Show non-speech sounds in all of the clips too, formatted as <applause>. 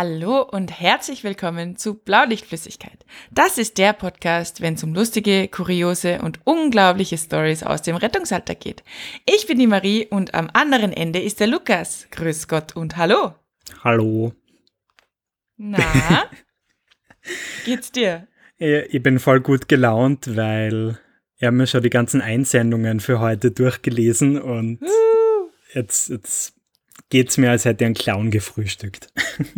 Hallo und herzlich willkommen zu Blaulichtflüssigkeit. Das ist der Podcast, wenn es um lustige, kuriose und unglaubliche Stories aus dem Rettungsalter geht. Ich bin die Marie und am anderen Ende ist der Lukas. Grüß Gott und hallo. Hallo. Na, <laughs> geht's dir? Ich bin voll gut gelaunt, weil ich habe mir schon die ganzen Einsendungen für heute durchgelesen und uh. jetzt, jetzt geht es mir, als hätte einen Clown gefrühstückt. <laughs>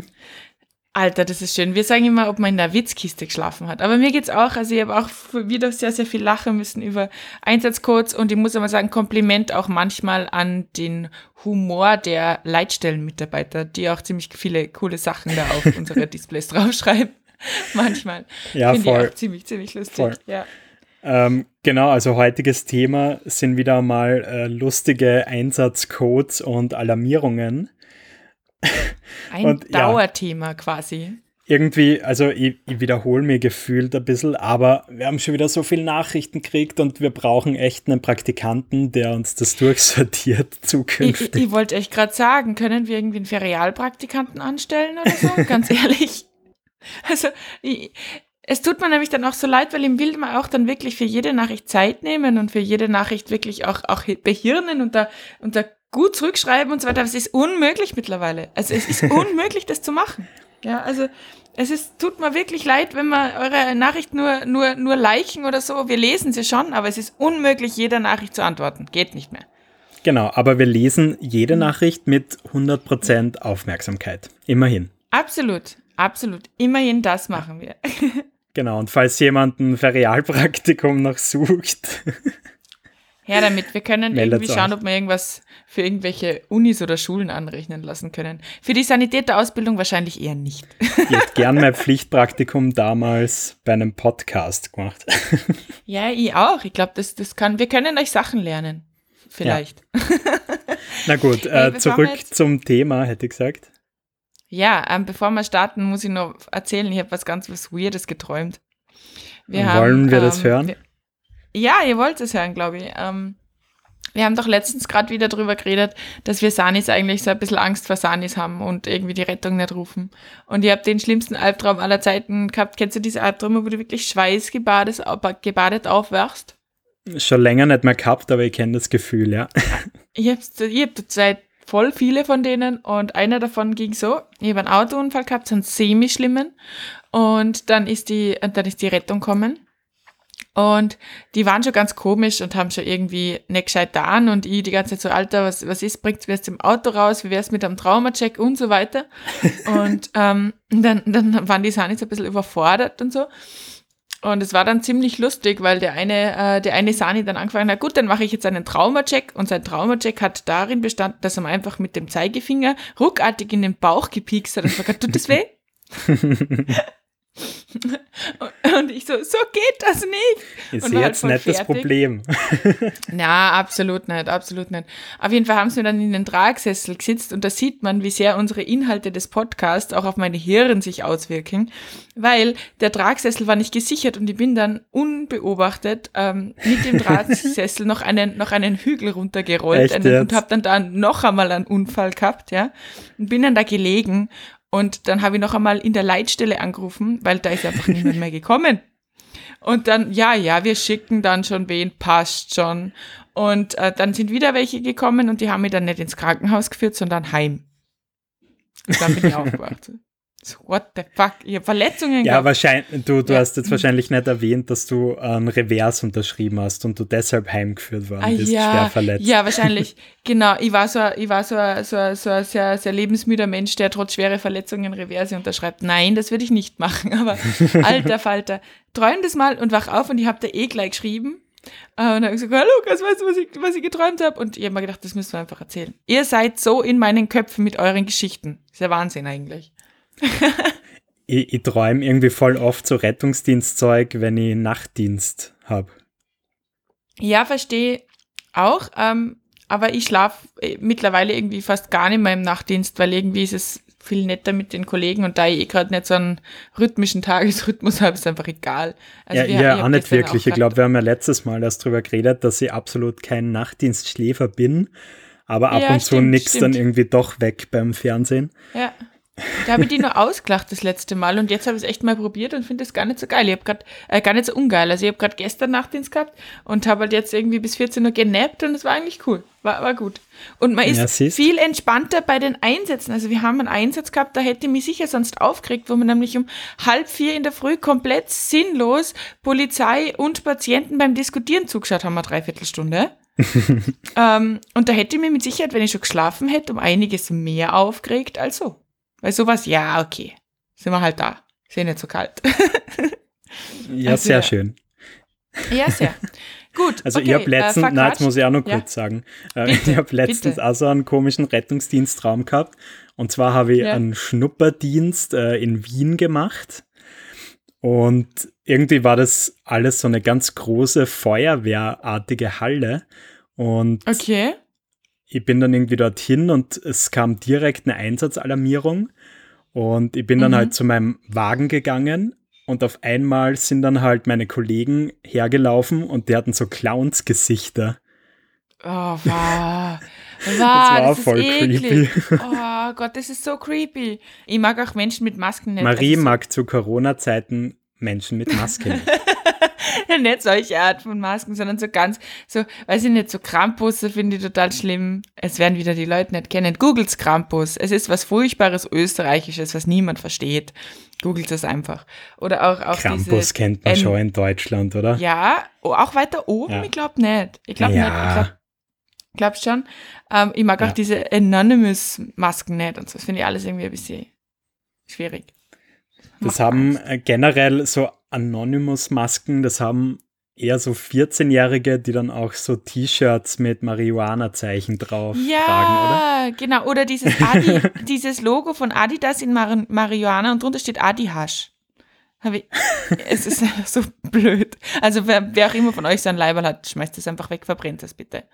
Alter, das ist schön. Wir sagen immer, ob man in der Witzkiste geschlafen hat. Aber mir geht's auch. Also ich habe auch wieder sehr, sehr viel lachen müssen über Einsatzcodes und ich muss aber sagen, Kompliment auch manchmal an den Humor der Leitstellenmitarbeiter, die auch ziemlich viele coole Sachen da auf unsere <laughs> Displays draufschreiben. <laughs> manchmal. Ja, Finde voll. ich auch ziemlich, ziemlich lustig. Voll. Ja. Ähm, genau, also heutiges Thema sind wieder mal äh, lustige Einsatzcodes und Alarmierungen. <laughs> Ein Und, ja. Dauerthema quasi. Irgendwie, also ich, ich wiederhole mir gefühlt ein bisschen, aber wir haben schon wieder so viele Nachrichten gekriegt und wir brauchen echt einen Praktikanten, der uns das <laughs> durchsortiert Ich, zukünftig. ich, ich wollte echt gerade sagen, können wir irgendwie einen Ferialpraktikanten anstellen oder so? <laughs> Ganz ehrlich. Also, ich, es tut mir nämlich dann auch so leid, weil ihm will man auch dann wirklich für jede Nachricht Zeit nehmen und für jede Nachricht wirklich auch, auch behirnen und da, und da gut zurückschreiben und so weiter. Aber es ist unmöglich mittlerweile. Also es ist <laughs> unmöglich, das zu machen. Ja, also es ist, tut mir wirklich leid, wenn man eure Nachricht nur, nur, nur liken oder so. Wir lesen sie schon, aber es ist unmöglich, jeder Nachricht zu antworten. Geht nicht mehr. Genau, aber wir lesen jede Nachricht mit 100% Aufmerksamkeit. Immerhin. Absolut, absolut. Immerhin das machen wir. <laughs> Genau, und falls jemand ein Ferialpraktikum noch sucht, <laughs> Her damit. Wir können irgendwie schauen, ob wir irgendwas für irgendwelche Unis oder Schulen anrechnen lassen können. Für die Sanitäterausbildung wahrscheinlich eher nicht. ich hätte gern mein <laughs> Pflichtpraktikum damals bei einem Podcast gemacht. <laughs> Ja, ich auch. Ich glaube, das, das kann, wir können euch Sachen lernen. Vielleicht. Na gut, <laughs> äh, wir zurück zum Thema, hätte ich gesagt. Ja, ähm, bevor wir starten, muss ich noch erzählen, ich habe was ganz was Weirdes geträumt. Wir Wollen wir das ähm, hören? Wir, ja, ihr wollt es hören, glaube ich. Ähm, wir haben doch letztens gerade wieder drüber geredet, dass wir Sanis eigentlich so ein bisschen Angst vor Sanis haben und irgendwie die Rettung nicht rufen. Und ihr habt den schlimmsten Albtraum aller Zeiten gehabt. Kennst du diese Albträume, wo du wirklich schweißgebadet gebadet aufwachst? Schon länger nicht mehr gehabt, aber ich kenne das Gefühl, ja. <laughs> Ich habe ich hab zurzeit voll viele von denen und einer davon ging so, ich habe einen Autounfall gehabt, so einen semi-schlimmen und dann ist die, und dann ist die Rettung kommen und die waren schon ganz komisch und haben schon irgendwie nicht gescheit da an. Und ich die ganze Zeit so, Alter, was, was ist, bringt's mir dem Auto raus, wie wär's mit einem Traumacheck? Und so weiter. <laughs> Und ähm, dann, dann waren die Sanis ein bisschen überfordert und so. Und es war dann ziemlich lustig, weil der eine, äh, der eine Sani dann angefangen hat, gut, dann mache ich jetzt einen Traumacheck. Und sein Traumacheck hat darin bestanden, dass er mir einfach mit dem Zeigefinger ruckartig in den Bauch gepiekst hat und gesagt, tut das weh? <laughs> <laughs> und, ich so, so geht das nicht. Halt jetzt nicht das fertig. Problem. <laughs> Na, absolut nicht, absolut nicht. Auf jeden Fall haben sie mir dann in den Tragsessel gesetzt und da sieht man, wie sehr unsere Inhalte des Podcasts auch auf meine Hirn sich auswirken, weil der Tragsessel war nicht gesichert und ich bin dann unbeobachtet ähm, mit dem Drahtsessel noch einen, noch einen Hügel runtergerollt einen, und habe dann da noch einmal einen Unfall gehabt, ja, und bin dann da gelegen und dann habe ich noch einmal in der Leitstelle angerufen, weil da ist einfach niemand mehr gekommen. Und dann, ja, ja, wir schicken dann schon wen, passt schon. Und äh, dann sind wieder welche gekommen und die haben mich dann nicht ins Krankenhaus geführt, sondern heim. Und dann bin ich <laughs> aufgewacht. What the fuck? Ich habe Verletzungen Ja, gehabt. wahrscheinlich, du, du Ja. hast jetzt wahrscheinlich nicht erwähnt, dass du ein Revers unterschrieben hast und du deshalb heimgeführt worden Ah, bist, schwer ja, verletzt. ja, wahrscheinlich. <laughs> Genau, ich war so, ich war so, ein- so, so ein sehr, sehr lebensmüder Mensch, der trotz schwerer Verletzungen Reverse unterschreibt. Nein, das würde ich nicht machen. <laughs> Aber alter Falter, träum das mal und wach auf und ich habe da eh gleich geschrieben. Äh, Und dann habe ich gesagt, hallo Lukas, weißt du, was ich, was ich geträumt habe? Und ich habe mir gedacht, das müssen wir einfach erzählen. Ihr seid so in meinen Köpfen mit euren Geschichten. ist ja Wahnsinn eigentlich. <laughs> Ich, ich träume irgendwie voll oft so Rettungsdienstzeug, wenn ich Nachtdienst habe. Ja, verstehe auch. Ähm, aber ich schlafe mittlerweile irgendwie fast gar nicht mehr im Nachtdienst, weil irgendwie ist es viel netter mit den Kollegen und da ich eh gerade nicht so einen rhythmischen Tagesrhythmus <laughs> habe, ist einfach egal. Also ja, wir- ich hab auch nicht wirklich. Ich grad- glaube, wir haben ja letztes Mal erst drüber geredet, dass ich absolut kein Nachtdienstschläfer bin, aber ab Ja, und zu stimmt, nix dann stimmt. irgendwie doch weg beim Fernsehen. Ja. Da habe ich die nur ausgelacht das letzte Mal und jetzt habe ich es echt mal probiert und finde es gar nicht so geil. Ich habe gerade, äh, gar nicht so ungeil. Also ich habe gerade gestern Nachtdienst gehabt und habe halt jetzt irgendwie bis 14 Uhr genappt und es war eigentlich cool. War, war gut. Und man ist Ja, viel entspannter bei den Einsätzen. Also wir haben einen Einsatz gehabt, da hätte ich mich sicher sonst aufgeregt, wo man nämlich um halb vier in der Früh komplett sinnlos Polizei und Patienten beim Diskutieren zugeschaut haben, eine Dreiviertelstunde. <laughs> ähm, und da hätte ich mir mit Sicherheit, wenn ich schon geschlafen hätte, um einiges mehr aufgeregt als so. Weil sowas, ja, okay. Sind wir halt da. Ist ja nicht so kalt. <laughs> Ja, Also, sehr schön. ja, sehr. Gut. <laughs> Also okay, ich habe letztens, äh, na, jetzt muss ich auch noch Ja. kurz sagen, äh, Bitte, ich habe letztens bitte. auch so einen komischen Rettungsdienstraum gehabt. Und zwar habe ich Ja. einen Schnupperdienst äh, in Wien gemacht. Und irgendwie war das alles so eine ganz große feuerwehrartige Halle. Und Okay. Ich bin dann irgendwie dorthin und es kam direkt eine Einsatzalarmierung. Und ich bin dann Mhm. halt zu meinem Wagen gegangen und auf einmal sind dann halt meine Kollegen hergelaufen und die hatten so Clowns-Gesichter. Oh, <laughs> wow. Wow, Das war das, voll ist eklig. creepy. <laughs> Oh Gott, das ist so creepy. Ich mag auch Menschen mit Masken nicht. Marie Also mag zu Corona-Zeiten Menschen mit Maske. nicht. <laughs> so, nicht solche Art von Masken, sondern so ganz, so, weiß ich nicht, so Krampusse finde ich total schlimm. Es werden wieder die Leute nicht kennen. Googles Krampus. Es ist was Furchtbares Österreichisches, was niemand versteht. Googelt es einfach. Oder auch, auch Krampus diese, kennt man ähm, schon in Deutschland, oder? Ja, auch weiter oben? Ja. Ich glaube nicht. Ich glaube nicht. Ich Ja. glaube glaub schon. Ähm, ich mag Ja. auch diese Anonymous-Masken nicht und so. Das finde ich alles irgendwie ein bisschen schwierig. Das haben äh, generell so Anonymous-Masken, das haben eher so 14-Jährige, die dann auch so T-Shirts mit Marihuana-Zeichen drauf tragen, oder? Ja, genau. Oder dieses, Adi, <laughs> dieses Logo von Adidas in Mar Marihuana und drunter steht Adi Hasch. Hab ich, es ist einfach <laughs> so blöd. Also wer, wer auch immer von euch so ein Leiberl hat, schmeißt das einfach weg, verbrennt das bitte.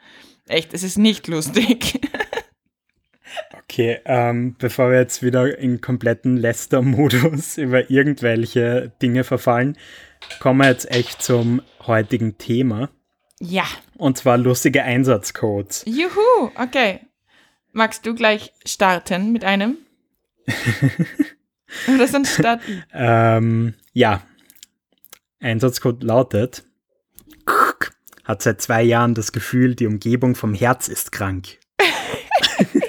Echt, es ist nicht lustig. <laughs> Okay, ähm, bevor wir jetzt wieder in kompletten Lester-Modus <laughs> über irgendwelche Dinge verfallen, kommen wir jetzt echt zum heutigen Thema. Ja. Und zwar lustige Einsatzcodes. Juhu, okay. Magst du gleich starten mit einem? <laughs> Oder sonst start ich. Ähm, ja. Einsatzcode lautet: Hat seit zwei Jahren das Gefühl, die Umgebung vom Herz ist krank. <laughs>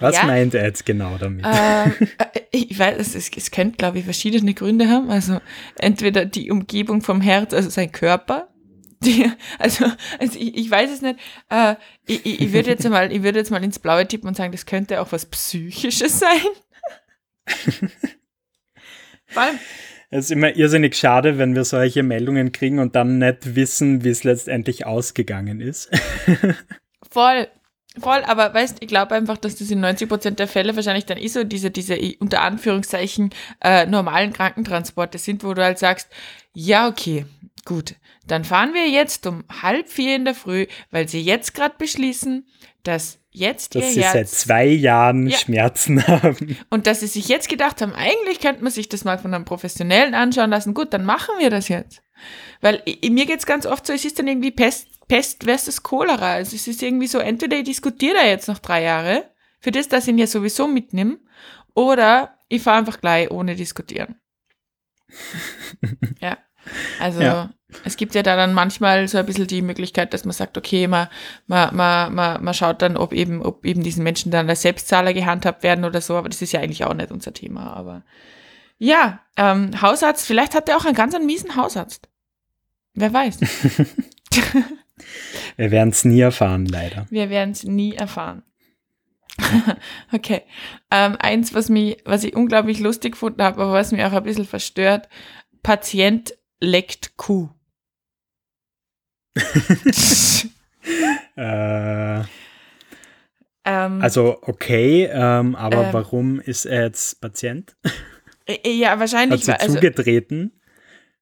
Was Ja. meint er jetzt genau damit? Ähm, äh, ich weiß, es, es, es könnte, glaube ich, verschiedene Gründe haben. Also entweder die Umgebung vom Herz, also sein Körper. <laughs> Die, also, also ich, ich weiß es nicht. Äh, ich, ich, ich würde jetzt mal, ich würde jetzt mal ins Blaue tippen und sagen, das könnte auch was Psychisches sein. <laughs> Vor allem, Es ist immer irrsinnig schade, wenn wir solche Meldungen kriegen und dann nicht wissen, wie es letztendlich ausgegangen ist. <laughs> Voll, voll, aber weißt, ich glaube einfach, dass das in 90% der Fälle wahrscheinlich dann eh so diese, diese eh, unter Anführungszeichen äh, normalen Krankentransporte sind, wo du halt sagst, ja, okay, gut, dann fahren wir jetzt um halb vier in der Früh, weil sie jetzt gerade beschließen, dass jetzt Dass ihr sie seit Herz zwei Jahren Ja. Schmerzen <laughs> haben. und dass sie sich jetzt gedacht haben, eigentlich könnte man sich das mal von einem Professionellen anschauen lassen. Gut, dann machen wir das jetzt. Weil mir geht's ganz oft so, es ist dann irgendwie Pest, Pest versus Cholera. Also es ist irgendwie so, entweder ich diskutiere da jetzt noch drei Jahre, für das, dass ich ihn ja sowieso mitnehme, oder ich fahre einfach gleich ohne diskutieren. <laughs> ja. Also Ja. Es gibt ja da dann manchmal so ein bisschen die Möglichkeit, dass man sagt, okay, man, man, man, man, man schaut dann, ob eben, ob eben diesen Menschen dann als Selbstzahler gehandhabt werden oder so, aber das ist ja eigentlich auch nicht unser Thema. Aber ja, ähm, Hausarzt, vielleicht hat er auch einen ganz einen miesen Hausarzt. Wer weiß. <laughs> Wir werden es nie erfahren, leider. Wir werden es nie erfahren. <laughs> okay. Ähm, eins, was, mich, was ich unglaublich lustig gefunden habe, aber was mich auch ein bisschen verstört, Patient leckt Kuh. <laughs> Äh, ähm, also okay, ähm, aber Ähm. warum ist er jetzt Patient? äh, ja, Hat wahrscheinlich. sie weil- Also, zugetreten?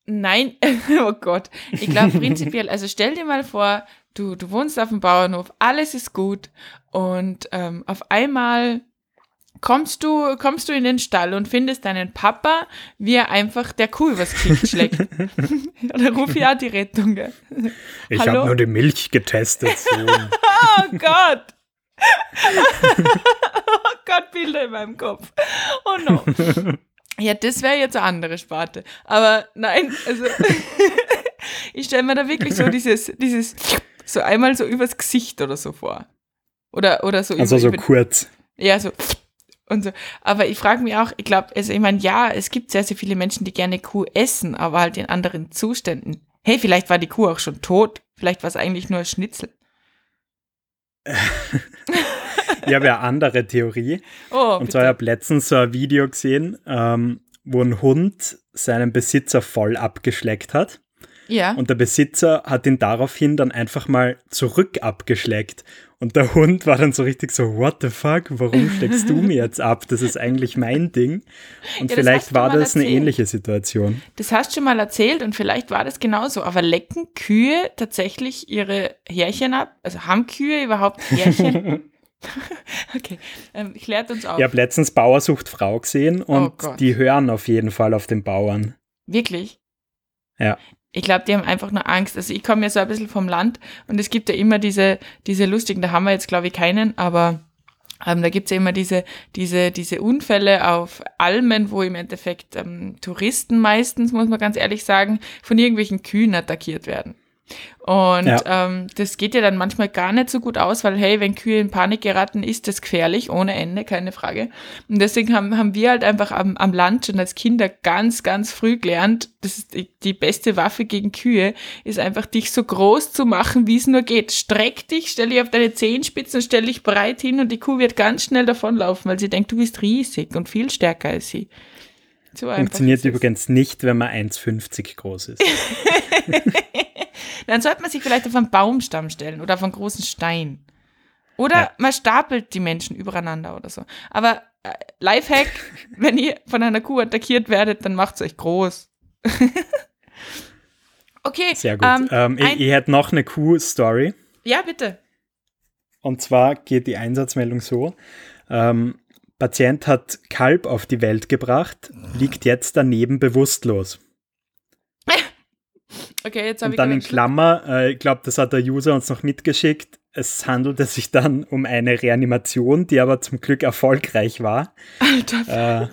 Nein, <laughs> oh Gott. Ich glaube prinzipiell, also stell dir mal vor, du, du wohnst auf dem Bauernhof, alles ist gut und ähm, auf einmal kommst du, kommst du in den Stall und findest deinen Papa, wie er einfach der Kuh übers Kinn <laughs> schlägt. <laughs> Oder ruf ja die Rettung. gell? Ich habe nur die Milch getestet. <laughs> Oh Gott! oh Gott, Bilder in meinem Kopf. Oh no. Ja, das wäre jetzt eine andere Sparte. Aber nein, also ich stelle mir da wirklich so dieses, dieses, so einmal so übers Gesicht oder so vor. Oder, oder so Also über, so kurz. Ja, so und so. Aber ich frage mich auch, ich glaube, also ich meine, ja, es gibt sehr, sehr viele Menschen, die gerne Kuh essen, aber halt in anderen Zuständen. Hey, vielleicht war die Kuh auch schon tot. Vielleicht war es eigentlich nur ein Schnitzel. <laughs> Ich habe ja eine andere Theorie. Oh, Und zwar, ich habe letztens so ein Video gesehen, ähm, wo ein Hund seinen Besitzer voll abgeschleckt hat. Ja. Und der Besitzer hat ihn daraufhin dann einfach mal zurück abgeschleckt. Und der Hund war dann so richtig so, what the fuck, warum schlägst du mir jetzt ab? Das ist eigentlich mein Ding. Und Ja, vielleicht war das eine erzählt. ähnliche Situation. Das hast du schon mal erzählt und vielleicht war das genauso. Aber lecken Kühe tatsächlich ihre Härchen ab? Also haben Kühe überhaupt Härchen? <laughs> <laughs> okay, ähm, klärt uns auf. Ich habe letztens Bauersucht Frau gesehen und Oh die hören auf jeden Fall auf den Bauern. Wirklich? Ja. Ich glaube, die haben einfach nur Angst. Also ich komme ja so ein bisschen vom Land und es gibt ja immer diese, diese lustigen, da haben wir jetzt glaube ich keinen, aber ähm, da gibt's ja immer diese, diese, diese Unfälle auf Almen, wo im Endeffekt ähm, Touristen meistens, muss man ganz ehrlich sagen, von irgendwelchen Kühen attackiert werden. Und Ja. ähm, das geht ja dann manchmal gar nicht so gut aus, weil hey, wenn Kühe in Panik geraten, ist das gefährlich, ohne Ende, keine Frage. Und deswegen haben, haben wir halt einfach am, am Land schon als Kinder ganz, ganz früh gelernt, das ist die, die beste Waffe gegen Kühe, ist einfach dich so groß zu machen, wie es nur geht. Streck dich, stell dich auf deine Zehenspitzen, stell dich breit hin und die Kuh wird ganz schnell davonlaufen, weil sie denkt, du bist riesig und viel stärker als sie. So Funktioniert es. übrigens nicht, wenn man 1,50 groß ist. <laughs> Dann sollte man sich vielleicht auf einen Baumstamm stellen oder auf einen großen Stein. Oder Ja. man stapelt die Menschen übereinander oder so. Aber äh, Lifehack, <laughs> wenn ihr von einer Kuh attackiert werdet, dann macht's euch groß. <laughs> okay. Sehr gut. Ähm, Ähm, ich, ich hätte noch eine Kuh-Story. ja, bitte. Und zwar geht die Einsatzmeldung so. Ähm, Patient hat Kalb auf die Welt gebracht, liegt jetzt daneben bewusstlos. <laughs> Okay, jetzt habe Und ich dann in Klammer, äh, ich glaube, das hat der User uns noch mitgeschickt. Es handelte sich dann um eine Reanimation, die aber zum Glück erfolgreich war. Alter, Äh,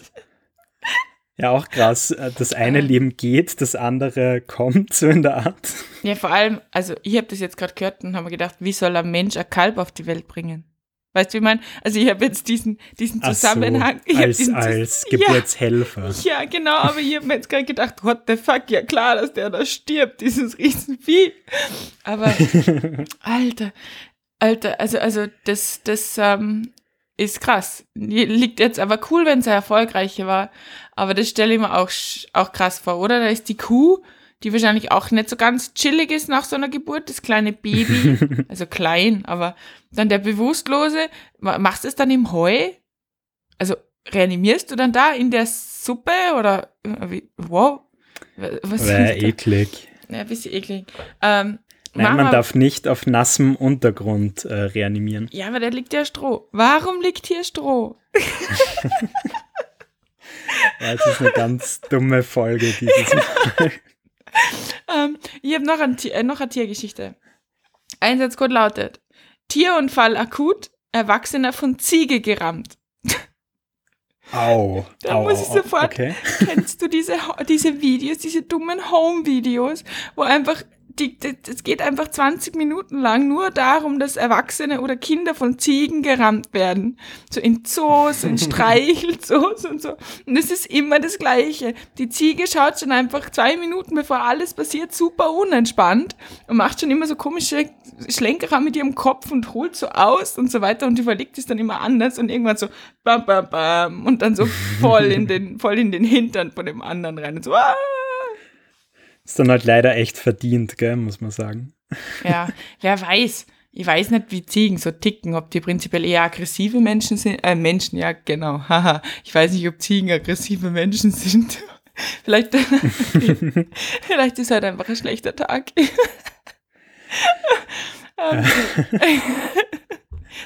ja, auch krass. Äh, Das eine Ja. Leben geht, das andere kommt, so in der Art. ja, vor allem, also ich habe das jetzt gerade gehört und habe mir gedacht, wie soll ein Mensch ein Kalb auf die Welt bringen? Weißt du, wie ich meine? Also ich habe jetzt diesen, diesen so, Zusammenhang. ich hab als, diesen Zus- als Ja. Geburtshelfer. Ja, genau, aber ich habe mir jetzt gerade gedacht, what the fuck, ja klar, dass der da stirbt, dieses Riesenvieh. Aber, <laughs> Alter, Alter, also, also das, das ähm, ist krass. Liegt jetzt aber cool, wenn es ein erfolgreicher war, aber das stelle ich mir auch, auch krass vor, oder? Da ist die Kuh, die wahrscheinlich auch nicht so ganz chillig ist nach so einer Geburt, das kleine Baby, <laughs> also klein, aber dann der Bewusstlose, ma- machst du es dann im Heu? Also reanimierst du dann da in der Suppe oder äh, wow? Was Wäre ist das? eklig. Ja, ein bisschen eklig. Ähm, Nein, Mama- man darf nicht auf nassem Untergrund äh, reanimieren. Ja, aber da liegt ja Stroh. Warum liegt hier Stroh? <laughs> Ja, es ist eine ganz dumme Folge <laughs> dieses Mal. <laughs> Ähm, ich habe noch, ein, äh, noch eine Tiergeschichte. Einsatzcode lautet: Tierunfall akut, Erwachsener von Ziege gerammt. Au. <laughs> Da au, muss ich sofort- Okay. Kennst du diese, diese Videos, diese dummen Home-Videos, wo einfach, es geht einfach 20 Minuten lang nur darum, dass Erwachsene oder Kinder von Ziegen gerammt werden. So in Zoos, in <laughs> Streichelzoos und so. Und es ist immer das Gleiche. Die Ziege schaut schon einfach zwei Minuten, bevor alles passiert, super unentspannt und macht schon immer so komische Schlenkerer mit ihrem Kopf und holt so aus und so weiter und überlegt es dann immer anders und irgendwann so bam, bam, bam und dann so voll in den, voll in den Hintern von dem anderen rein und so, ah! Ist dann halt leider echt verdient, gell, muss man sagen. Ja, wer weiß. Ich weiß nicht, wie Ziegen so ticken, ob die prinzipiell eher aggressive Menschen sind. Äh, Menschen, ja, genau. <laughs> Haha. Ich weiß nicht, ob Ziegen aggressive Menschen sind. <laughs> Vielleicht, <laughs> vielleicht ist halt einfach ein schlechter Tag.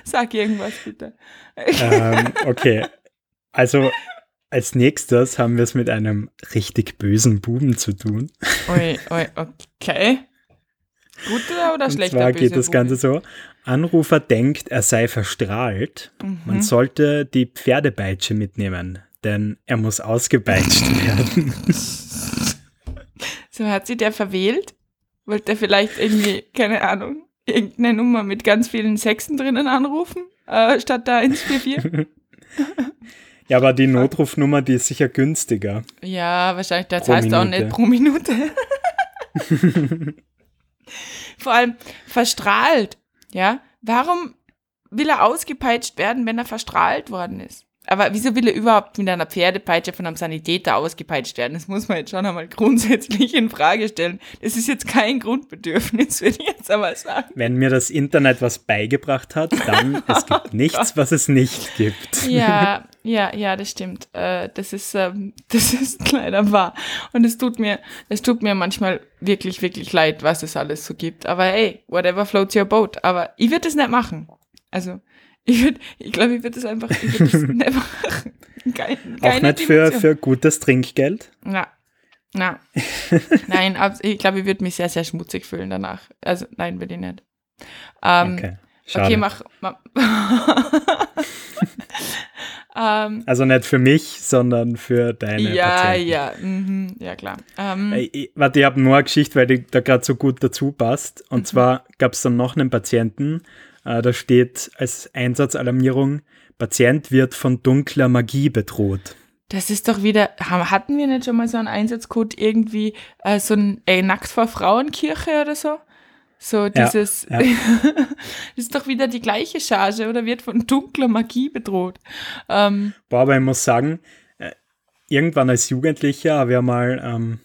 Sag irgendwas bitte. ähm, okay. Also als nächstes haben wir es mit einem richtig bösen Buben zu tun. Ui, ui, okay. Guter oder Und schlechter zwar geht das Böse Ganze so. Anrufer denkt, er sei verstrahlt. Mhm. Man sollte die Pferdepeitsche mitnehmen, denn er muss ausgepeitscht <laughs> werden. So hat sie der verwählt? Wollte er vielleicht irgendwie, keine Ahnung, irgendeine Nummer mit ganz vielen Sechsen drinnen anrufen, äh, statt da 144? <laughs> Ja, aber die Notrufnummer, die ist sicher günstiger. ja, wahrscheinlich, das Pro heißt auch Minute. nicht pro Minute. <laughs> Vor allem verstrahlt, ja? Warum will er ausgepeitscht werden, wenn er verstrahlt worden ist? Aber wieso will er überhaupt mit einer Pferdepeitsche von einem Sanitäter ausgepeitscht werden? Das muss man jetzt schon einmal grundsätzlich in Frage stellen. Das ist jetzt kein Grundbedürfnis, würde ich jetzt aber sagen. Wenn mir das Internet was beigebracht hat, dann es <laughs> gibt nichts, was es nicht gibt. Ja, <laughs> ja, ja, das stimmt. Äh, das ist, ähm, <laughs> das ist leider wahr. Und es tut mir, es tut mir manchmal wirklich, wirklich leid, was es alles so gibt. Aber ey, whatever floats your boat. Aber ich würde das nicht machen. Also, ich würde, ich glaube, ich würde das einfach, ich würde das <laughs> nicht machen. Keine, Auch nicht für, Dimension. für gutes Trinkgeld. Na, na. <laughs> nein, ich glaube, ich würde mich sehr, sehr schmutzig fühlen danach. Also, nein, würde ich nicht. Ähm, Okay. Schade. okay, mach. mach. <laughs> ähm, Also nicht für mich, sondern für deine ja, Patienten. ja, mhm, ja, klar. Ähm, Ey, ich- Warte, ich habe nur eine Geschichte, weil die da gerade so gut dazu passt. Und Mhm. zwar gab es dann noch einen Patienten, da steht als Einsatzalarmierung, Patient wird von dunkler Magie bedroht. das ist doch wieder, hatten wir nicht schon mal so einen Einsatzcode irgendwie, äh, so ein ey, Nackt vor Frauenkirche oder so? So dieses, ja. <laughs> das ist doch wieder die gleiche Charge oder wird von dunkler Magie bedroht. Ähm, Boah, aber ich muss sagen, äh, irgendwann als Jugendlicher habe ich mal, ähm,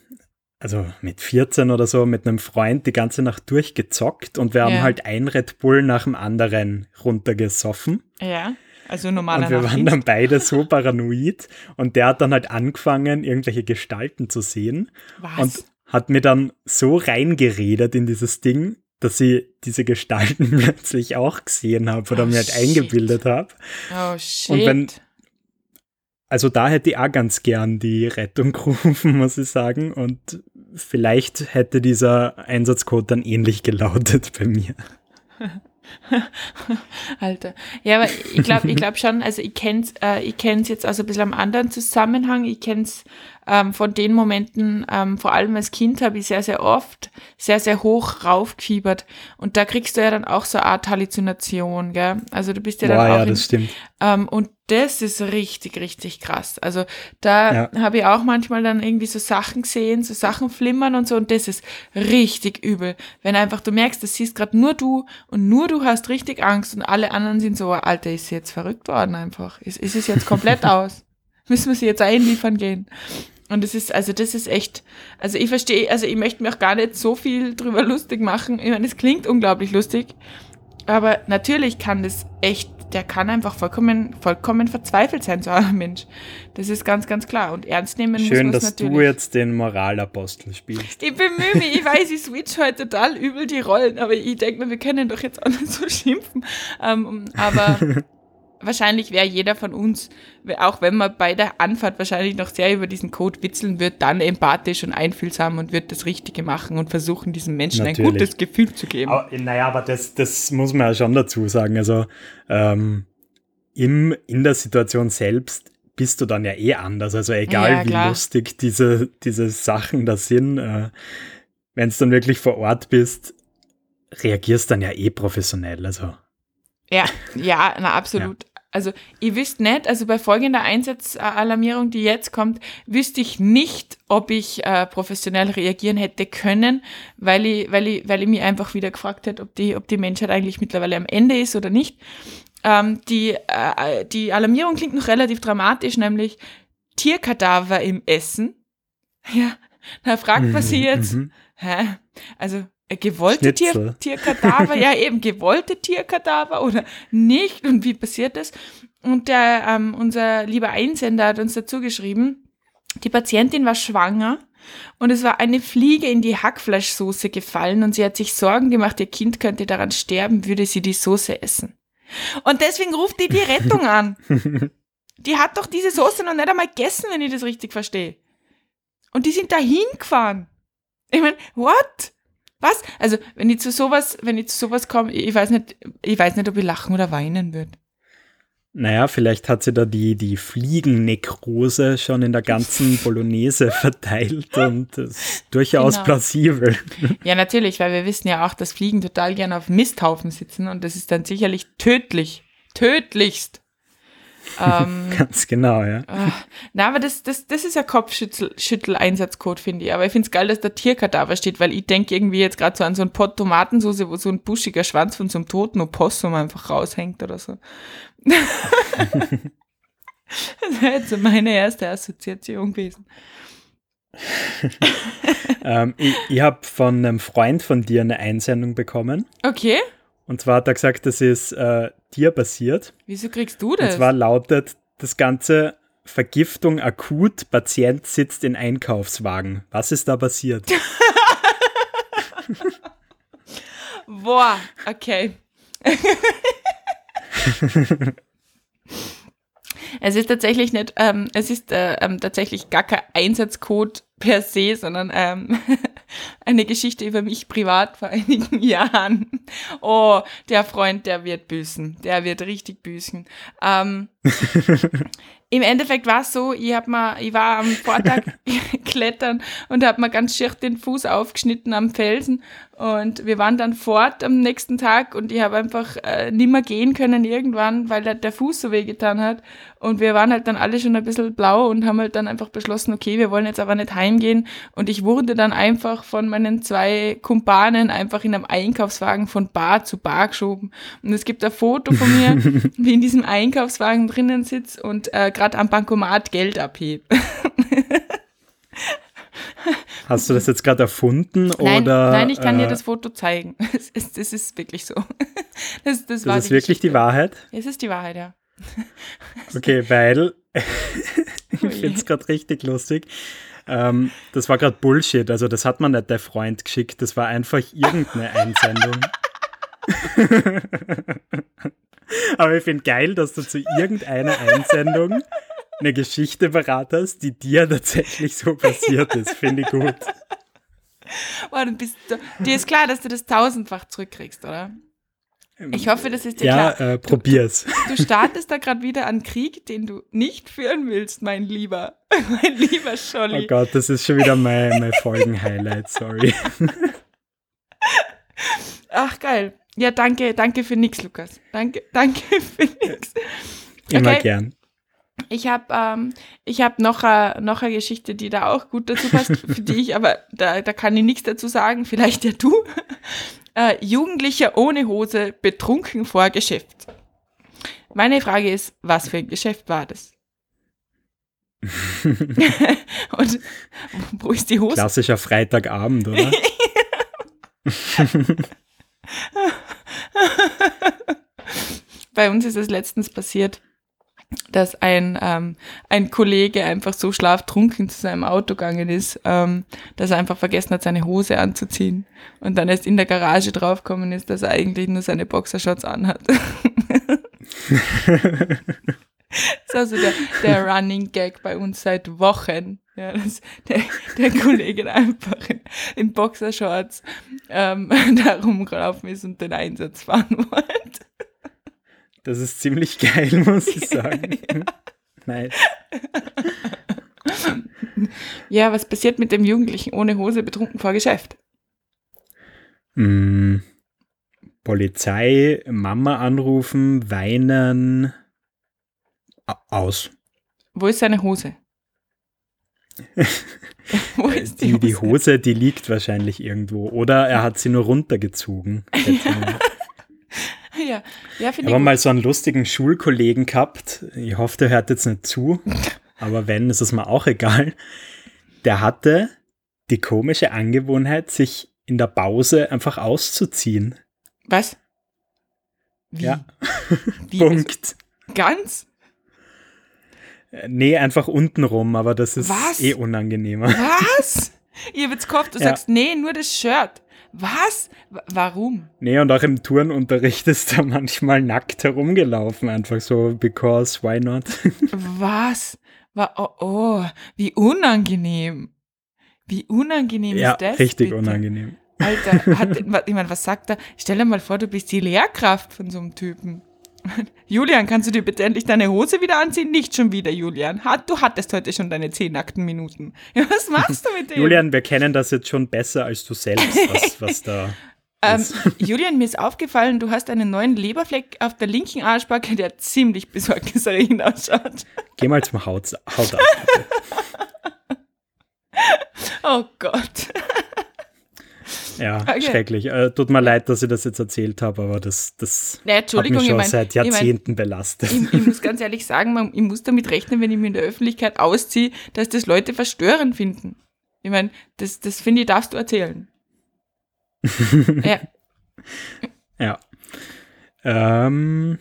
also mit 14 oder so, mit einem Freund die ganze Nacht durchgezockt und wir haben Ja. halt ein Red Bull nach dem anderen runtergesoffen. ja, also normaler Und wir waren Nachtdienst. dann beide so <laughs> paranoid und der hat dann halt angefangen, irgendwelche Gestalten zu sehen Was? und hat mir dann so reingeredet in dieses Ding, dass ich diese Gestalten <laughs> plötzlich auch gesehen habe oder Oh, mir halt shit. eingebildet habe. oh shit. und wenn- Also da hätte ich auch ganz gern die Rettung <laughs> gerufen, muss ich sagen. Und vielleicht hätte dieser Einsatzcode dann ähnlich gelautet bei mir. <laughs> Alter. Ja, aber ich glaube ich glaub schon, also ich kenn's, äh, ich kenn's jetzt also ein bisschen am anderen Zusammenhang. Ich kenn's ähm, von den Momenten, ähm, vor allem als Kind habe ich sehr, sehr oft sehr, sehr hoch raufgefiebert. Und da kriegst du ja dann auch so eine Art Halluzination, gell? Also du bist ja dann Boah, auch ja, in, das stimmt. ähm, und das ist richtig, richtig krass. Also da Ja. habe ich auch manchmal dann irgendwie so Sachen gesehen, so Sachen flimmern und so. Und das ist richtig übel. Wenn einfach du merkst, das siehst gerade nur du und nur du hast richtig Angst und alle anderen sind so, Alter, ist sie jetzt verrückt worden einfach. Ist, ist es jetzt komplett <laughs> aus? Müssen wir sie jetzt einliefern gehen? Und das ist, also das ist echt, also ich verstehe, also ich möchte mir auch gar nicht so viel drüber lustig machen. Ich meine, es klingt unglaublich lustig, aber natürlich kann das echt, der kann einfach vollkommen, vollkommen verzweifelt sein, so ein Mensch. Das ist ganz, ganz klar. Und ernst nehmen Schön, muss man es dass natürlich. du jetzt den Moralapostel spielst. Ich bemühe mich, ich weiß, ich switch heute total übel die Rollen, aber ich denke mir, wir können doch jetzt auch nicht so schimpfen. Ähm, aber <laughs> wahrscheinlich wäre jeder von uns, auch wenn man bei der Anfahrt wahrscheinlich noch sehr über diesen Code witzeln wird, dann empathisch und einfühlsam und wird das Richtige machen und versuchen, diesem Menschen ein Natürlich. gutes Gefühl zu geben. Aber, naja, aber das, das muss man ja schon dazu sagen. Also ähm, im, in der Situation selbst bist du dann ja eh anders. Also egal Ja, wie lustig diese, diese Sachen da sind, äh, wenn du dann wirklich vor Ort bist, reagierst dann ja eh professionell. Also Ja, ja, na absolut. Also ihr wisst nicht, also bei folgender Einsatzalarmierung, die jetzt kommt, wüsste ich nicht, ob ich äh, professionell reagieren hätte können, weil ich, weil ich, weil ich mich einfach wieder gefragt hätte, ob die, ob die Menschheit eigentlich mittlerweile am Ende ist oder nicht. Ähm, die, äh, die Alarmierung klingt noch relativ dramatisch, nämlich Tierkadaver im Essen. Ja, da fragt man sich jetzt, Mhm. hä? Also gewollte Tier. Tierkadaver, ja <laughs> eben gewollte Tierkadaver oder nicht und wie passiert das? Und der, ähm, unser lieber Einsender hat uns dazu geschrieben, die Patientin war schwanger und es war eine Fliege in die Hackfleischsoße gefallen und sie hat sich Sorgen gemacht, ihr Kind könnte daran sterben, würde sie die Soße essen. Und deswegen ruft die die Rettung an. <laughs> Die hat doch diese Soße noch nicht einmal gegessen, wenn ich das richtig verstehe. Und die sind dahin gefahren. Ich meine, what? Was? Also, wenn ich zu sowas, wenn ich zu sowas komme, ich weiß nicht, ich weiß nicht, ob ich lachen oder weinen würde. Naja, vielleicht hat sie da die, die Fliegennekrose schon in der ganzen <laughs> Bolognese verteilt und das ist durchaus Genau. plausibel. Ja, natürlich, weil wir wissen ja auch, dass Fliegen total gerne auf Misthaufen sitzen und das ist dann sicherlich tödlich. Tödlichst. Ähm, <laughs> Ganz genau, ja. ah, na, aber das, das, das ist ja Kopfschüttel-Einsatzcode, finde ich. Aber ich finde es geil, dass da Tierkadaver steht, weil ich denke irgendwie jetzt gerade so an so einen Pott Tomatensauce, wo so ein buschiger Schwanz von so einem toten Opossum einfach raushängt oder so. <laughs> das wäre jetzt so meine erste Assoziation gewesen. <laughs> Ähm, ich ich habe von einem Freund von dir eine Einsendung bekommen. Okay, Und zwar hat er gesagt, das ist äh, tierbasiert. wieso kriegst du Und das? zwar lautet das Ganze Vergiftung akut, Patient sitzt in Einkaufswagen. Was ist da passiert? <laughs> Boah, okay. <laughs> es ist tatsächlich nicht, ähm, es ist äh, ähm, tatsächlich gar kein Einsatzcode per se, sondern ähm, eine Geschichte über mich privat vor einigen <laughs> Jahren. Oh, der Freund, der wird büßen. Der wird richtig büßen. Ähm, <laughs> Im Endeffekt war es so, ich, hab mal, ich war am Vortag <laughs> klettern und habe mir ganz schier den Fuß aufgeschnitten am Felsen und wir waren dann fort am nächsten Tag und ich habe einfach äh, nimmer gehen können irgendwann, weil der, der Fuß so wehgetan hat und wir waren halt dann alle schon ein bisschen blau und haben halt dann einfach beschlossen, okay, wir wollen jetzt aber nicht heimgehen und ich wurde dann einfach von meinen zwei Kumpanen einfach in einem Einkaufswagen von Bar zu Bar geschoben. Und es gibt ein Foto von mir, <laughs> wie in diesem Einkaufswagen drinnen sitze und äh, gerade am Bankomat Geld abhebe. <laughs> Hast du das jetzt gerade erfunden Nein, oder? nein, ich kann dir äh, das Foto zeigen. <laughs> Es ist, es ist wirklich so. <laughs> Das, das, war Das ist die wirklich die. Wahrheit? Es ist die Wahrheit, ja. Okay, weil ich Ui. finde es gerade richtig lustig. Ähm, das war gerade Bullshit. Also, das hat man nicht der Freund geschickt. Das war einfach irgendeine Einsendung. Aber ich finde geil, dass du zu irgendeiner Einsendung eine Geschichte parat hast, die dir tatsächlich so passiert ist. Finde ich gut. Oh, du bist, du, dir ist klar, dass du das tausendfach zurückkriegst, oder? Ich hoffe, das ist dir Ja, klar. äh, probier's. Du startest da gerade wieder einen Krieg, den du nicht führen willst, mein Lieber. <laughs> Mein lieber Oh Scholli. Gott, das ist schon wieder mein, mein Folgen-Highlight, sorry. Ach, geil. Ja, danke, danke für nix, Lukas. Danke, <laughs> danke für nix. Immer Okay. gern. Ich habe ähm, ich hab noch, eine, noch eine Geschichte, die da auch gut dazu passt, <laughs> für die ich, aber da, da kann ich nichts dazu sagen, vielleicht ja du. <laughs> Äh, Jugendlicher ohne Hose betrunken vor Geschäft. Meine Frage ist, was für ein Geschäft war das? Und wo ist die Hose? Klassischer Freitagabend, oder? <laughs> Bei uns ist es letztens passiert, dass ein, ähm, ein Kollege einfach so schlaftrunken zu seinem Auto gegangen ist, ähm, dass er einfach vergessen hat, seine Hose anzuziehen. Und dann erst in der Garage draufgekommen ist, dass er eigentlich nur seine Boxershorts anhat. <laughs> das ist also der, der Running Gag bei uns seit Wochen. Ja, dass der, der Kollege einfach in, in Boxershorts ähm, <laughs> da rumgelaufen ist und den Einsatz fahren wollte. Das ist ziemlich geil, <laughs> muss ich sagen. <laughs> Nice. Ja, was passiert mit dem Jugendlichen ohne Hose betrunken vor Geschäft? Mm, Polizei, Mama anrufen, weinen, aus. Wo ist seine Hose? <laughs> Wo ist die, Die, die Hose? Hose, die liegt wahrscheinlich irgendwo. Oder er hat sie nur runtergezogen. <laughs> Ja, ja Ich finde habe ich. mal so einen lustigen Schulkollegen gehabt. Ich hoffe, der hört jetzt nicht zu. Aber wenn, ist es mir auch egal. Der hatte die komische Angewohnheit, sich in der Pause einfach auszuziehen. Was? Wie? Ja. <laughs> Wie? Also, Punkt. ganz? Äh, Nee, einfach untenrum, aber das ist Was? eh unangenehmer. Was? Habe jetzt gehofft, du Ja. sagst, nee, nur das Shirt. Was? W warum? Nee, und auch im Turnunterricht <laughs> ist er manchmal nackt herumgelaufen, einfach so, because, why not? <laughs> Was? Wa oh, oh, wie unangenehm. Wie unangehm ja, ist das? richtig bitte? unangenehm. Alter, hat, <laughs> ich meine, was sagt er? Stell dir mal vor, du bist die Lehrkraft von so einem Typen. <laughs> Julian, kannst du dir bitte endlich deine Hose wieder anziehen? Nicht schon wieder, Julian. Du hattest heute schon deine zehn nackten Minuten. <laughs> Ja, was machst du mit dem? Julian, wir kennen das jetzt schon besser als du selbst, was, <laughs> was da ähm, Julian, mir ist aufgefallen, du hast einen neuen Leberfleck auf der linken Arschbacke, der ziemlich besorgniserregend ausschaut. Geh mal zum Haut, Haut ab. oh Gott. <laughs> Ja, okay. schrecklich. Äh, tut mir leid, dass ich das jetzt erzählt habe, aber das, das naja, hat mich schon ich mein, seit Jahrzehnten ich mein, belastet. Ich, ich, muss ganz ehrlich sagen, man, ich muss damit rechnen, wenn ich mich in der Öffentlichkeit ausziehe, dass das Leute verstörend finden. Ich meine, das, das finde ich, darfst du erzählen. <laughs> ja. Ja. Ähm,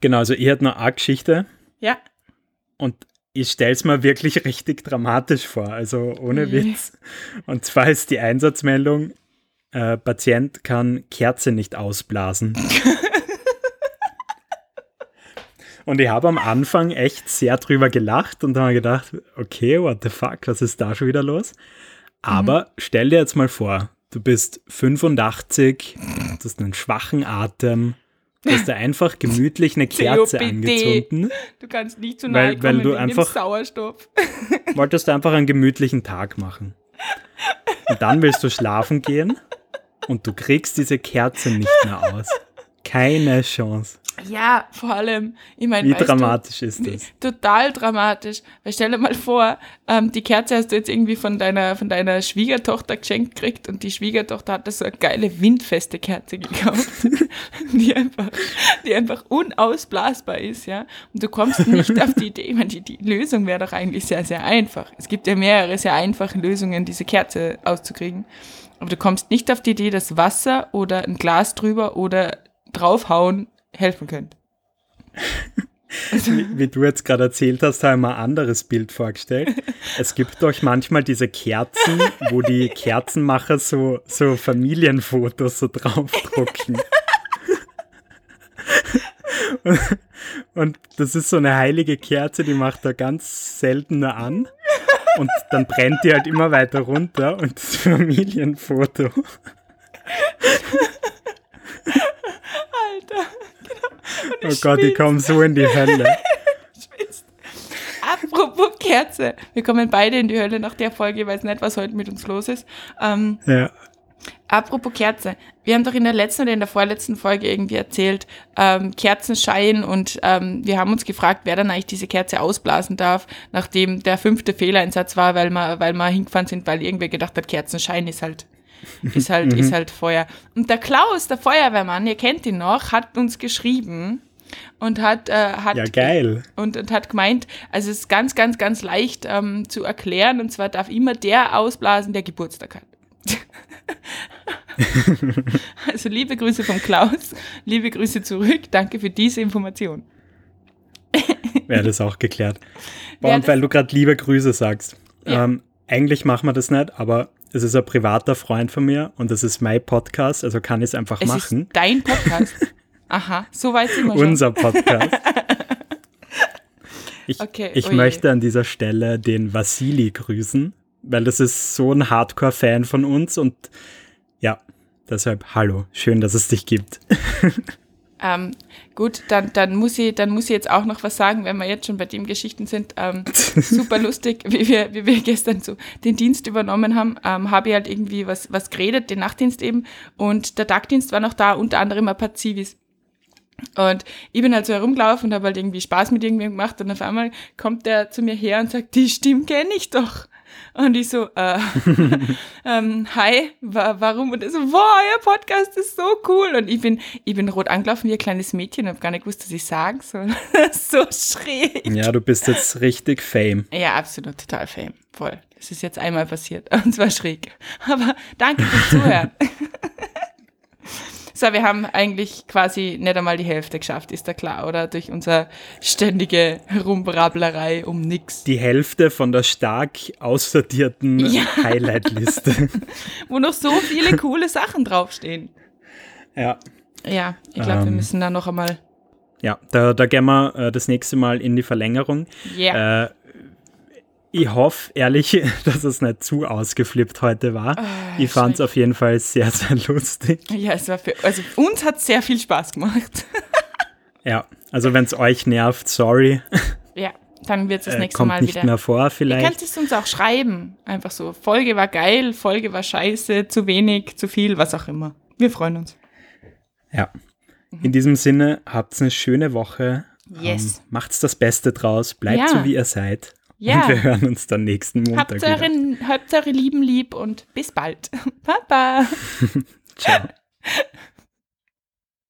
genau, also ich hatte noch eine Geschichte. Ja. Und ich stelle es mir wirklich richtig dramatisch vor, also ohne mhm. Witz. Und zwar ist die Einsatzmeldung, äh, Patient kann Kerze nicht ausblasen. <laughs> und ich habe am Anfang echt sehr drüber gelacht und habe gedacht, okay, what the fuck, was ist da schon wieder los? Aber mhm. stell dir jetzt mal vor, du bist 85, du hast einen schwachen Atem, Du hast da einfach gemütlich eine <laughs> Kerze angezündet. Du kannst nicht zu nahe weil, weil du einfach Sauerstoff. <laughs> wolltest du einfach einen gemütlichen Tag machen. Und dann willst du schlafen gehen und du kriegst diese Kerze nicht mehr aus. Keine Chance. Ja, vor allem, ich meine, wie dramatisch du, ist das? Total dramatisch. Weil stell dir mal vor, ähm, die Kerze hast du jetzt irgendwie von deiner, von deiner Schwiegertochter geschenkt gekriegt und die Schwiegertochter hat so eine geile windfeste Kerze gekauft, <laughs> die einfach, die einfach unausblasbar ist, ja. Und du kommst nicht auf die Idee, ich meine, die, die Lösung wäre doch eigentlich sehr, sehr einfach. Es gibt ja mehrere sehr einfache Lösungen, diese Kerze auszukriegen. Aber du kommst nicht auf die Idee, dass Wasser oder ein Glas drüber oder draufhauen helfen könnt. <laughs> wie, wie, du jetzt gerade erzählt hast, habe ich mir ein anderes Bild vorgestellt. <laughs> Es gibt doch manchmal diese Kerzen, wo die Kerzenmacher so, so Familienfotos so draufdrucken. Und, <laughs> und, das ist so eine heilige Kerze, die macht er ganz selten nur an. Und dann brennt die halt immer weiter runter und das Familienfoto. Alter. Oh Gott, die kommen so in die Hölle. <laughs> Apropos Kerze. Wir kommen beide in die Hölle nach der Folge. Ich weiß nicht, was heute mit uns los ist. Ähm, ja. Apropos Kerze. Wir haben doch in der letzten oder in der vorletzten Folge irgendwie erzählt, ähm, Kerzenschein und ähm, wir haben uns gefragt, wer dann eigentlich diese Kerze ausblasen darf, nachdem der fünfte Fehleinsatz war, weil wir, weil wir hingefahren sind, weil irgendwer gedacht hat, Kerzenschein ist halt ist halt, ist mhm. halt Feuer. Und der Klaus, der Feuerwehrmann, ihr kennt ihn noch, hat uns geschrieben und hat, äh, hat ja, geil. Und, und hat gemeint, also es ist ganz, ganz, ganz leicht ähm, zu erklären und zwar darf immer der ausblasen, der Geburtstag hat. <laughs> also liebe Grüße vom Klaus, liebe Grüße zurück, danke für diese Information. Wäre das auch geklärt. Boah, und weil du gerade liebe Grüße sagst. Ja. Ähm, eigentlich machen wir das nicht, aber es ist ein privater Freund von mir und das ist mein Podcast, also kann ich es einfach es machen. Ist dein Podcast? Aha, so weit sind wir schon. Unser Podcast. <laughs> Ich, okay, ich möchte an dieser Stelle den Vasili grüßen, weil das ist so ein Hardcore-Fan von uns und ja, deshalb hallo, schön, dass es dich gibt. <laughs> Ähm, gut, dann, dann, muss ich, dann muss ich jetzt auch noch was sagen, wenn wir jetzt schon bei dem Geschichten sind. Ähm, <laughs> super lustig, wie wir, wie wir gestern so den Dienst übernommen haben, ähm, habe ich halt irgendwie was, was geredet, den Nachtdienst eben. Und der Tagdienst war noch da, unter anderem ein paar Zivis. Und ich bin halt so herumgelaufen und habe halt irgendwie Spaß mit irgendwem gemacht und auf einmal kommt der zu mir her und sagt, die Stimme kenne ich doch. Und ich so, äh, <laughs> ähm, hi, wa warum? Und er so, wow, euer Podcast ist so cool. Und ich bin, ich bin rot angelaufen wie ein kleines Mädchen und habe gar nicht gewusst, was ich sagen soll. <laughs> so schräg. Ja, du bist jetzt richtig Fame. Ja, absolut, total Fame. Voll. Das ist jetzt einmal passiert. <laughs> Und zwar schräg. Aber danke fürs Zuhören. So, wir haben eigentlich quasi nicht einmal die Hälfte geschafft, ist da klar, oder? Durch unsere ständige Herumbrabblerei um nix. Die Hälfte von der stark aussortierten <laughs> ja. Highlight-Liste. <laughs> Wo noch so viele coole Sachen draufstehen. Ja. Ja, ich glaube, ähm, wir müssen da noch einmal. Ja, da, da gehen wir äh, das nächste Mal in die Verlängerung. Ja. Yeah. Äh, ich hoffe ehrlich, <laughs> dass es nicht zu ausgeflippt heute war. Ah, ich fand es auf jeden Fall sehr, sehr <laughs> lustig. Ja, es war für, also uns hat sehr viel Spaß gemacht. Ja, also wenn es euch nervt, sorry, <laughs> Ja, dann wird es das äh, nächste kommt Mal nicht wieder. mehr vor Ihr vielleicht. könnt es uns auch schreiben. Einfach so, Folge war geil, Folge war scheiße, zu wenig, zu viel, was auch immer. Wir freuen uns. Ja. In diesem Sinne, habt eine schöne Woche. Yes. Ähm, macht's das Beste draus, bleibt Ja. so wie ihr seid. Ja. Und wir hören uns dann nächsten Montag Habt wieder. eure, habt eure Lieben lieb und bis bald. <laughs> Baba. <laughs> Ciao. <laughs>